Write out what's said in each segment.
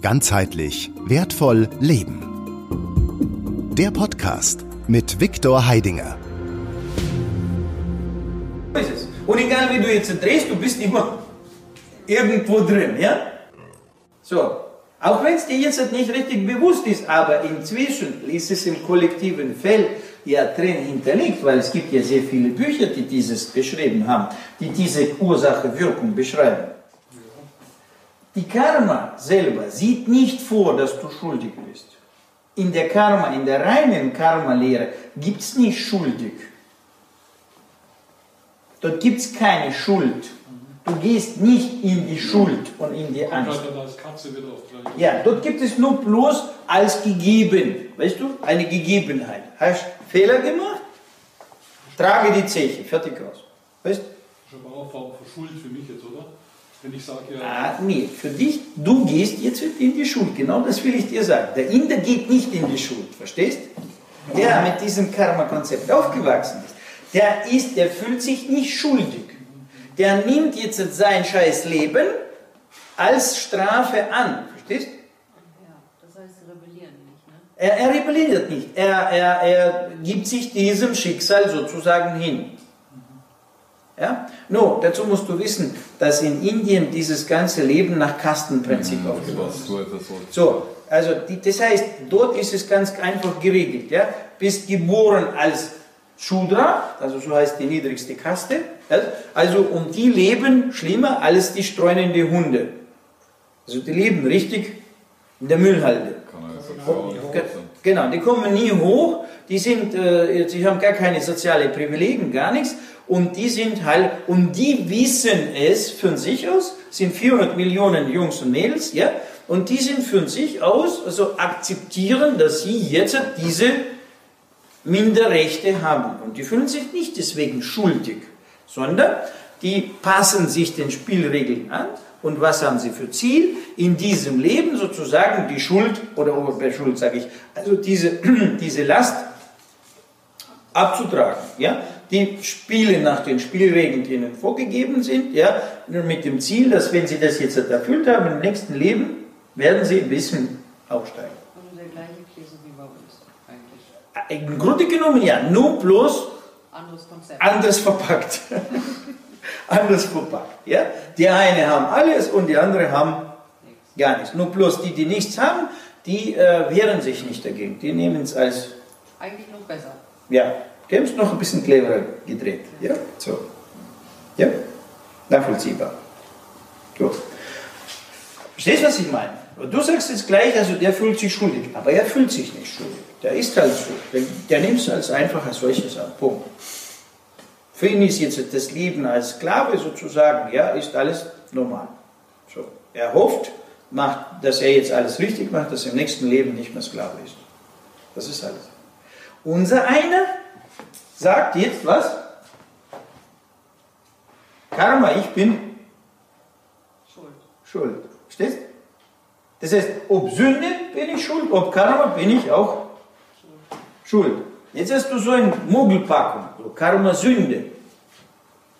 Ganzheitlich wertvoll leben. Der Podcast mit Viktor Heidinger. Und egal wie du jetzt drehst, du bist immer irgendwo drin, ja? So, auch wenn es dir jetzt nicht richtig bewusst ist, aber inzwischen ist es im kollektiven Feld ja drin hinterlegt, weil es gibt ja sehr viele Bücher, die dieses beschrieben haben, die diese Ursache-Wirkung beschreiben. Die Karma selber sieht nicht vor, dass du schuldig bist. In der Karma, in der reinen Karma-Lehre gibt es nicht schuldig. Dort gibt es keine Schuld. Du gehst nicht in die Schuld und in die Angst. Ja, dort gibt es nur bloß als gegeben. Weißt du? Eine Gegebenheit. Hast Fehler gemacht? Trage die Zeche. Fertig aus. Weißt du? Das ist aber auch Form von Schuld für mich jetzt, oder? Wenn ich sage, ja. Ah, nee, für dich, du gehst jetzt in die Schuld. Genau das will ich dir sagen. Der Inder geht nicht in die Schuld. Verstehst? Der mit diesem Karma-Konzept aufgewachsen ist. Der ist, der fühlt sich nicht schuldig. Der nimmt jetzt sein scheiß Leben als Strafe an. Verstehst? Er, er rebelliert nicht. Er, er, er gibt sich diesem Schicksal sozusagen hin. Ja? No, dazu musst du wissen, dass in Indien dieses ganze Leben nach Kastenprinzip mhm, aufgebaut ist. So, also die, das heißt, dort ist es ganz einfach geregelt. Ja? Bist geboren als Shudra, also so heißt die niedrigste Kaste. Ja? Also um die leben schlimmer als die streunende Hunde. Also die leben richtig in der Müllhalde. Genau, die kommen nie hoch, die, sind, äh, haben gar keine sozialen Privilegien, gar nichts. Und die sind halt, und die wissen es von sich aus, sind 400 Millionen Jungs und Mädels, ja, und die sind von sich aus, also akzeptieren, dass sie jetzt diese Minderrechte haben. Und die fühlen sich nicht deswegen schuldig, sondern die passen sich den Spielregeln an und was haben sie für Ziel? In diesem Leben sozusagen die Schuld, oder bei Schuld sage ich, also diese, diese Last abzutragen. Ja? Die spielen nach den Spielregeln, die ihnen vorgegeben sind, ja? mit dem Ziel, dass wenn sie das jetzt erfüllt haben, im nächsten Leben werden sie ein bisschen aufsteigen. Also der gleiche Käse wie bei uns eigentlich. Im Grunde genommen ja, nur bloß anderes, Konzept. anders verpackt. anders verpackt. Ja? Die eine haben alles und die andere haben gar nichts. Nur bloß die, die nichts haben, die äh, wehren sich nicht dagegen. Die nehmen es als... Eigentlich noch besser. Ja, die haben es noch ein bisschen cleverer gedreht. Ja, so. Ja, nachvollziehbar. So. Verstehst du, was ich meine? Du sagst jetzt gleich, also der fühlt sich schuldig, aber er fühlt sich nicht schuldig. Der ist halt so. Der, der nimmt es als einfach als solches an. Punkt. Für ihn ist jetzt das Leben als Sklave sozusagen, ja, ist alles normal. So. Er hofft, macht, dass er jetzt alles richtig macht, dass er im nächsten Leben nicht mehr Sklave ist. Das ist alles. Unser einer sagt jetzt was? Karma, ich bin Schuld. Schuld. Verstehst? Das heißt, ob Sünde bin ich schuld, ob Karma bin ich auch schuld. Jetzt hast du so eine Mogelpackung, so Karma, Sünde.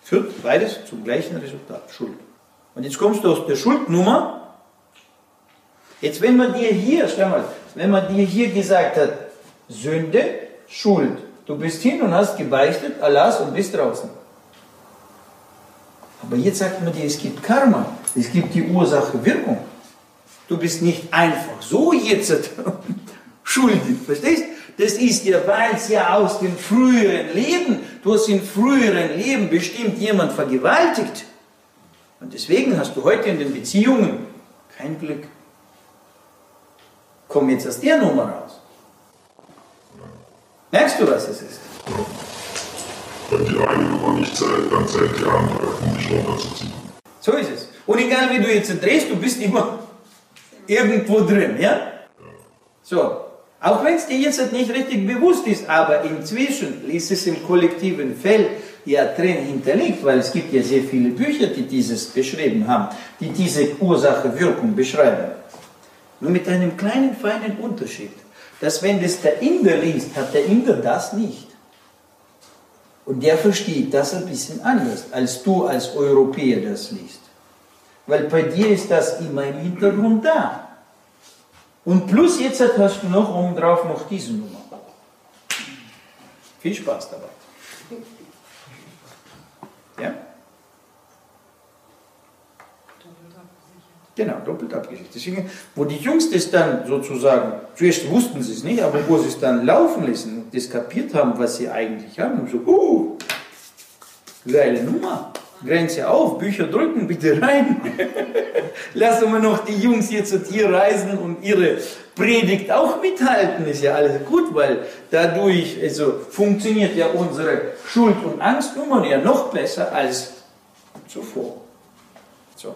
Führt beides zum gleichen Resultat, Schuld. Und jetzt kommst du aus der Schuldnummer. Jetzt, wenn man dir hier, schau mal, wenn man dir hier gesagt hat, Sünde, Schuld. Du bist hin und hast gebeichtet, Allahs und bist draußen. Aber jetzt sagt man dir, es gibt Karma, es gibt die Ursache-Wirkung. Du bist nicht einfach so jetzt schuldig, verstehst? Das ist ja, weil es ja aus dem früheren Leben, du hast im früheren Leben bestimmt jemand vergewaltigt. Und deswegen hast du heute in den Beziehungen kein Glück. Komm jetzt aus der Nummer raus. Merkst du, was es ist? Wenn die eine Nummer nicht zählt, dann zählt die andere, um dich runterzuziehen. So ist es. Und egal wie du jetzt drehst, du bist immer irgendwo drin, ja? So. Auch wenn es dir jetzt nicht richtig bewusst ist, aber inzwischen ist es im kollektiven Feld ja drin hinterlegt, weil es gibt ja sehr viele Bücher, die dieses beschrieben haben, die diese Ursache-Wirkung beschreiben. Nur mit einem kleinen, feinen Unterschied dass wenn das der Inder liest, hat der Inder das nicht. Und der versteht das ein bisschen anders, als du als Europäer das liest. Weil bei dir ist das immer im Hintergrund da. Und plus jetzt hast du noch oben drauf noch diese Nummer. Viel Spaß dabei. Ja? Genau, doppelt abgesichert. Deswegen, wo die Jungs das dann sozusagen, zuerst wussten sie es nicht, aber wo sie es dann laufen lassen und das kapiert haben, was sie eigentlich haben, so, uh, geile Nummer. Grenze auf, Bücher drücken, bitte rein. Lassen wir noch die Jungs hier reisen und ihre Predigt auch mithalten, ist ja alles gut, weil dadurch also, funktioniert ja unsere Schuld- und Angstnummer ja noch besser als zuvor. So.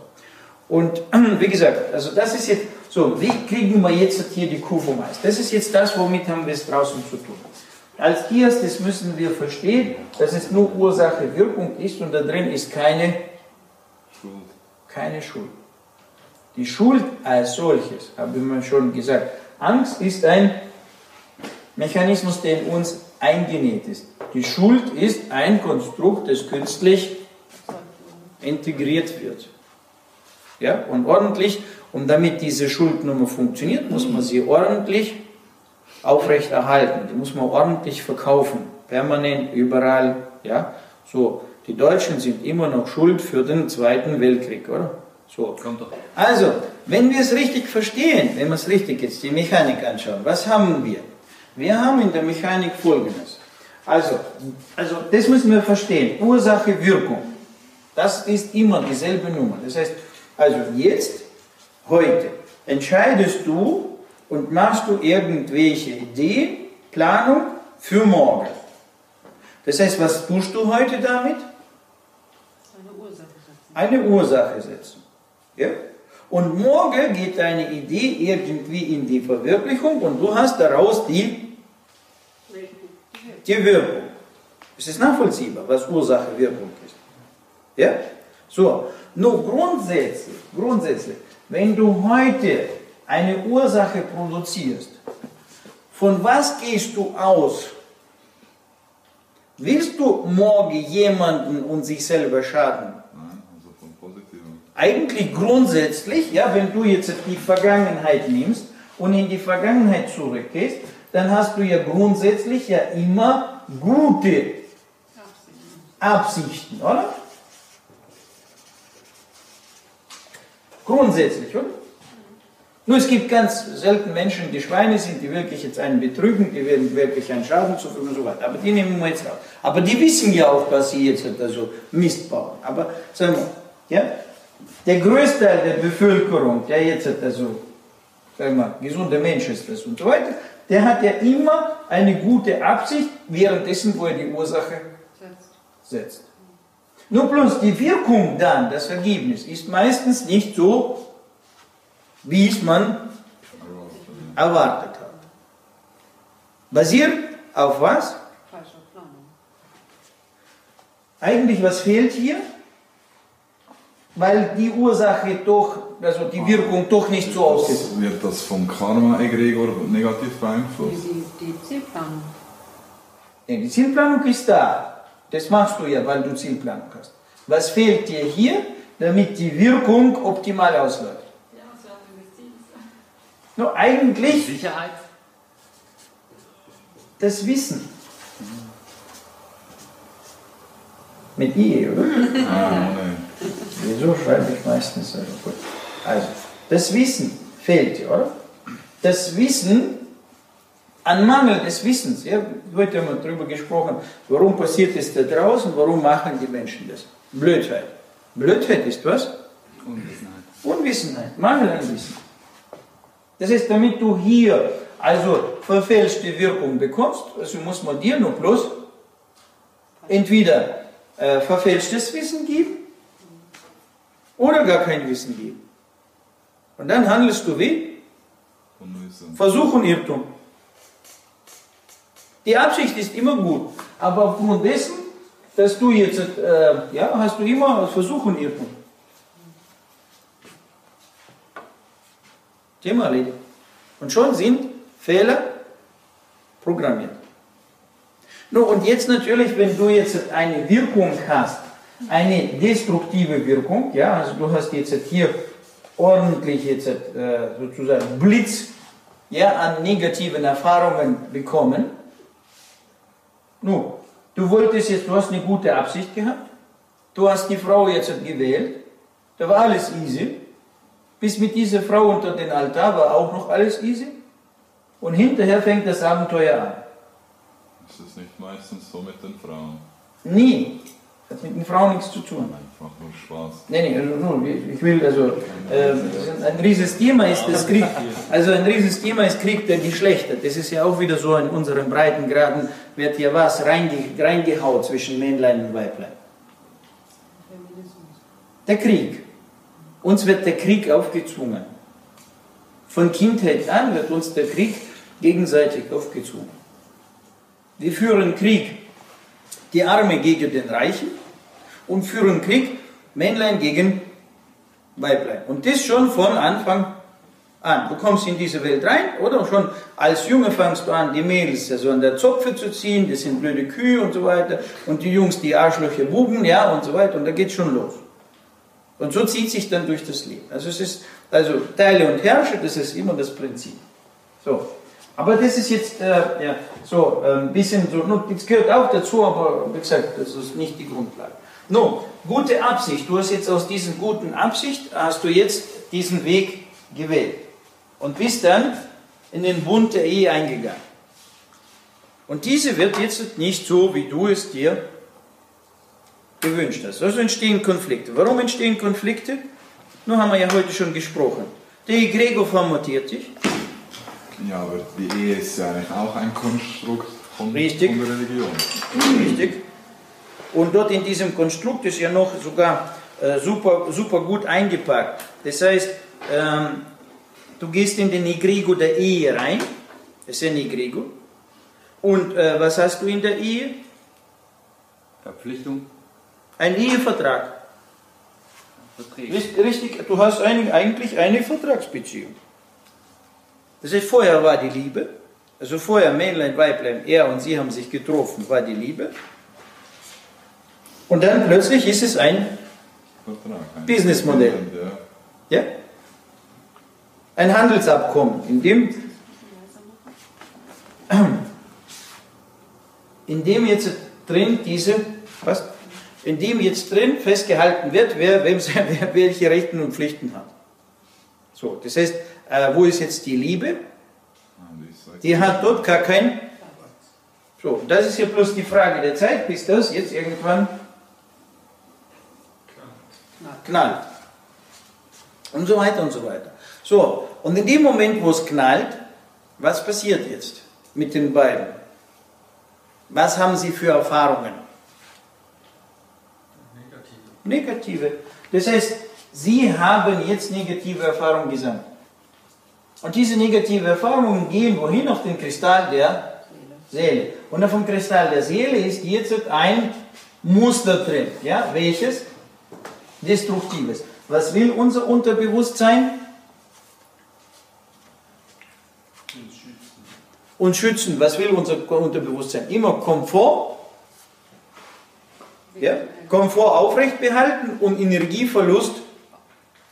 Und wie gesagt, also das ist jetzt so, wie kriegen wir jetzt hier die Kuh vom Eis? Das ist jetzt das, womit haben wir es draußen zu tun. Als erstes müssen wir verstehen, dass es nur Ursache-Wirkung ist und da drin ist keine Schuld. Keine Schuld. Die Schuld als solches, habe ich mal schon gesagt, Angst ist ein Mechanismus, der in uns eingenäht ist. Die Schuld ist ein Konstrukt, das künstlich integriert wird. Ja, und ordentlich, und damit diese Schuldnummer funktioniert, muss man sie ordentlich aufrechterhalten. Die muss man ordentlich verkaufen, permanent, überall. Ja? So, die Deutschen sind immer noch schuld für den Zweiten Weltkrieg, oder? So. Also, wenn wir es richtig verstehen, wenn wir es richtig jetzt die Mechanik anschauen, was haben wir? Wir haben in der Mechanik Folgendes. Also, also das müssen wir verstehen. Ursache, Wirkung. Das ist immer dieselbe Nummer. Das heißt, also jetzt, heute, entscheidest du, und machst du irgendwelche Ideen, Planung für morgen. Das heißt, was tust du heute damit? Eine Ursache setzen. Eine Ursache setzen. Ja? Und morgen geht deine Idee irgendwie in die Verwirklichung und du hast daraus die, die Wirkung. Es ist nachvollziehbar, was Ursache-Wirkung ist. Ja? So, nur grundsätzlich, grundsätzlich, wenn du heute eine Ursache produzierst, von was gehst du aus? Willst du morgen jemanden und sich selber schaden? Nein, also vom Positiven. Eigentlich grundsätzlich, ja, wenn du jetzt die Vergangenheit nimmst und in die Vergangenheit zurückgehst, dann hast du ja grundsätzlich ja immer gute Absichten, oder? Grundsätzlich, oder? Nur es gibt ganz selten Menschen, die Schweine sind, die wirklich jetzt einen betrügen, die werden wirklich einen Schaden zufügen und so weiter. Aber die nehmen wir jetzt raus. Aber die wissen ja auch, dass sie jetzt also Mist bauen. Aber sagen wir, ja, der größte Teil der Bevölkerung, der jetzt also, sagen wir, gesunder Mensch ist das und so weiter, der hat ja immer eine gute Absicht, währenddessen, wo er die Ursache setzt. Nur bloß die Wirkung dann, das Ergebnis, ist meistens nicht so wie es man erwartet hat. Basiert auf was? Falsche Planung. Eigentlich, was fehlt hier? Weil die Ursache doch, also die Wirkung doch nicht so aussieht. Wird das vom Karma-Egregor negativ beeinflusst? Die, die Zielplanung. Ja, die Zielplanung ist da. Das machst du ja, weil du Zielplanung hast. Was fehlt dir hier, damit die Wirkung optimal ausläuft? Nur eigentlich Sicherheit? das Wissen. Mit I, oder? Ah, nein. Wieso schreibe ich meistens so gut? Also, das Wissen fehlt dir, oder? Das Wissen, an Mangel des Wissens, ja, heute haben wir darüber gesprochen, warum passiert es da draußen, warum machen die Menschen das? Blödheit. Blödheit ist was? Unwissenheit. Unwissenheit, Mangel an Wissen. Das heißt, damit du hier also verfälschte Wirkung bekommst, also muss man dir nur bloß entweder äh, verfälschtes Wissen geben oder gar kein Wissen geben. Und dann handelst du wie? Versuch und Irrtum. Die Absicht ist immer gut, aber aufgrund dessen, dass du jetzt, äh, ja, hast du immer Versuch und Irrtum. Thema erledigt. Und schon sind Fehler programmiert. No, und jetzt natürlich, wenn du jetzt eine Wirkung hast, eine destruktive Wirkung, ja, also du hast jetzt hier ordentlich jetzt äh, sozusagen Blitz ja, an negativen Erfahrungen bekommen. Nun, du wolltest jetzt, du hast eine gute Absicht gehabt, du hast die Frau jetzt gewählt, da war alles easy, bis mit dieser Frau unter den Altar war auch noch alles easy und hinterher fängt das Abenteuer an. Ist es nicht meistens so mit den Frauen? Nie. Hat mit den Frauen nichts zu tun. Einfach nur Spaß. Nee, nee, also nur, ich will, also, äh, ein rieses Thema ist das Krieg, also ein rieses Thema ist Krieg der Geschlechter. Das ist ja auch wieder so in unseren Breitengraden, wird ja was reinge, reingehaut zwischen Männlein und Weiblein. Der Krieg. Uns wird der Krieg aufgezwungen. Von Kindheit an wird uns der Krieg gegenseitig aufgezwungen. Wir führen Krieg, die Arme gegen den Reichen und führen Krieg, Männlein gegen Weiblein. Und das schon von Anfang an. Du kommst in diese Welt rein, oder? Schon als Junge fangst du an, die Mädels also an der Zopfe zu ziehen, das sind blöde Kühe und so weiter. Und die Jungs, die Arschlöcher Buben, ja, und so weiter. Und da geht schon los. Und so zieht sich dann durch das Leben. Also es ist, also Teile und Herrsche, das ist immer das Prinzip. So. Aber das ist jetzt, äh, ja, so äh, ein bisschen so, das gehört auch dazu, aber wie gesagt, das ist nicht die Grundlage. Nun, gute Absicht. Du hast jetzt aus diesen guten Absicht, hast du jetzt diesen Weg gewählt. Und bist dann in den Bund der Ehe eingegangen. Und diese wird jetzt nicht so, wie du es dir gewünscht hast. Also entstehen Konflikte. Warum entstehen Konflikte? Nun haben wir ja heute schon gesprochen. Der Egregor formatiert dich. Ja, aber die Ehe ist ja eigentlich auch ein Konstrukt von, Richtig. von der Religion. Richtig. Und dort in diesem Konstrukt ist ja noch sogar äh, super, super gut eingepackt. Das heißt, ähm, du gehst in den Egregor der Ehe rein. Das ist ein Egregor. Und äh, was hast du in der Ehe? Verpflichtung, Ein Ehevertrag. Verträge. Richt- Richtig, du hast ein, eigentlich eine Vertragsbeziehung. Das heißt, vorher war die Liebe, also vorher Männlein, Weiblein, er und sie haben sich getroffen, war die Liebe. Und dann plötzlich ist es ein, Businessmodell. Ja. ein Handelsabkommen, in dem, in dem jetzt drin diese, was, in dem jetzt drin festgehalten wird, wer, wem, wer welche Rechten und Pflichten hat. So, das heißt, äh, wo ist jetzt die Liebe? Die hat dort gar kein. So, das ist ja bloß die Frage der Zeit, bis das jetzt irgendwann knallt. Und so weiter und so weiter. So, und in dem Moment, wo es knallt, was passiert jetzt mit den beiden? Was haben sie für Erfahrungen? Negative. Das heißt, sie haben jetzt negative Erfahrungen gesammelt. Und diese negative Erfahrungen gehen wohin? Auf den Kristall der Seele. Und auf dem Kristall der Seele ist jetzt ein Muster drin. Ja? Welches? Destruktives. Was will unser Unterbewusstsein? Und schützen. Was will unser Unterbewusstsein? Immer Komfort. Ja? Komfort aufrecht behalten und Energieverlust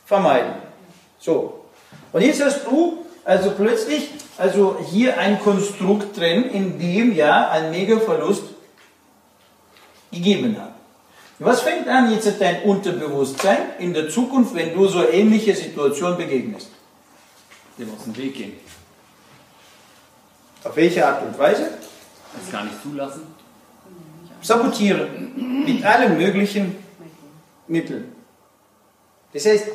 vermeiden. So. Und jetzt hast du also plötzlich also hier ein Konstrukt drin, in dem ja ein Megaverlust gegeben hat. Was fängt an jetzt dein Unterbewusstsein in der Zukunft, wenn du so ähnliche Situationen begegnest? Dem aus dem Weg gehen. Auf welche Art und Weise? Das gar nicht zulassen. Sabotieren mit allen möglichen Mitteln. Das heißt,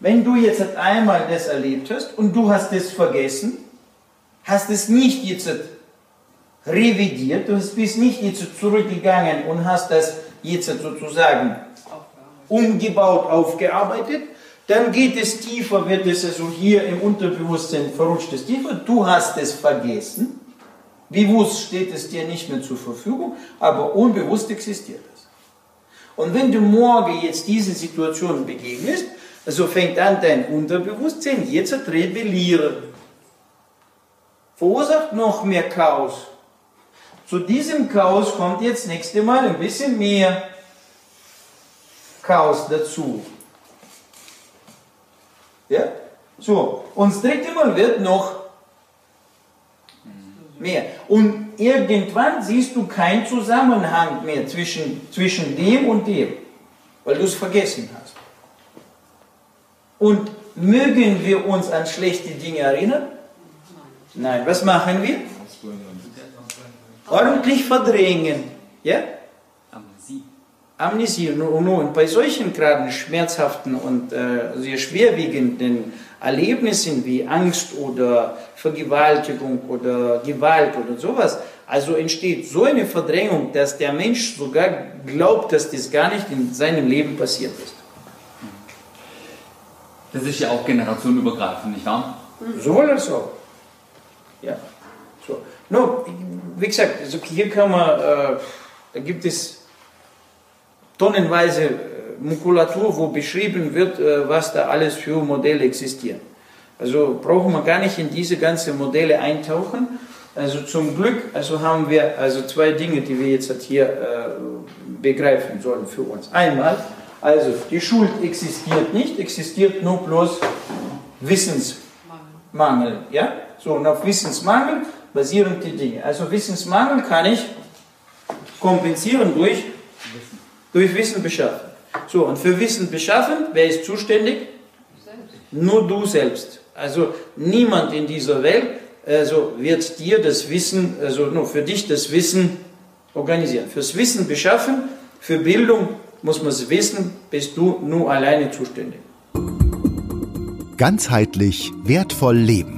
wenn du jetzt einmal das erlebt hast und du hast es vergessen, hast es nicht jetzt revidiert, du bist nicht jetzt zurückgegangen und hast das jetzt sozusagen umgebaut, aufgearbeitet, dann geht es tiefer, wird es also hier im Unterbewusstsein verrutscht es tiefer, du hast es vergessen, bewusst steht es dir nicht mehr zur Verfügung, aber unbewusst existiert es. Und wenn du morgen jetzt diesen Situationen begegnest, also fängt an dein Unterbewusstsein jetzt zu rebellieren. Verursacht noch mehr Chaos. Zu diesem Chaos kommt jetzt nächste Mal ein bisschen mehr Chaos dazu. Ja? So, und das dritte Mal wird noch mehr. Und irgendwann siehst du keinen Zusammenhang mehr zwischen, zwischen dem und dem, weil du es vergessen hast. Und mögen wir uns an schlechte Dinge erinnern? Nein. Was machen wir? Ordentlich verdrängen. Ja? Amnesie. Amnesie. Und nun, bei solchen gerade schmerzhaften und äh, sehr schwerwiegenden Erlebnissen wie Angst oder Vergewaltigung oder Gewalt oder sowas, also entsteht so eine Verdrängung, dass der Mensch sogar glaubt, dass das gar nicht in seinem Leben passiert ist. Das ist ja auch generationenübergreifend, nicht wahr? Sowohl als auch. Ja. No, wie gesagt, also hier kann man, äh, da gibt es tonnenweise äh, Makulatur, wo beschrieben wird, äh, was da alles für Modelle existieren. Also brauchen wir gar nicht in diese ganzen Modelle eintauchen. Also zum Glück, also haben wir also zwei Dinge, die wir jetzt hier äh, begreifen sollen für uns. Einmal, also die Schuld existiert nicht, existiert nur bloß Wissensmangel. Ja? So, und auf Wissensmangel basieren die Dinge. Also Wissensmangel kann ich kompensieren durch, durch Wissen beschaffen. So, und für Wissen beschaffen, wer ist zuständig? Nur du selbst. Also niemand in dieser Welt also wird dir das Wissen, also nur für dich das Wissen organisieren. Fürs Wissen beschaffen, für Bildung muss man es wissen, bist du nur alleine zuständig. Ganzheitlich wertvoll leben.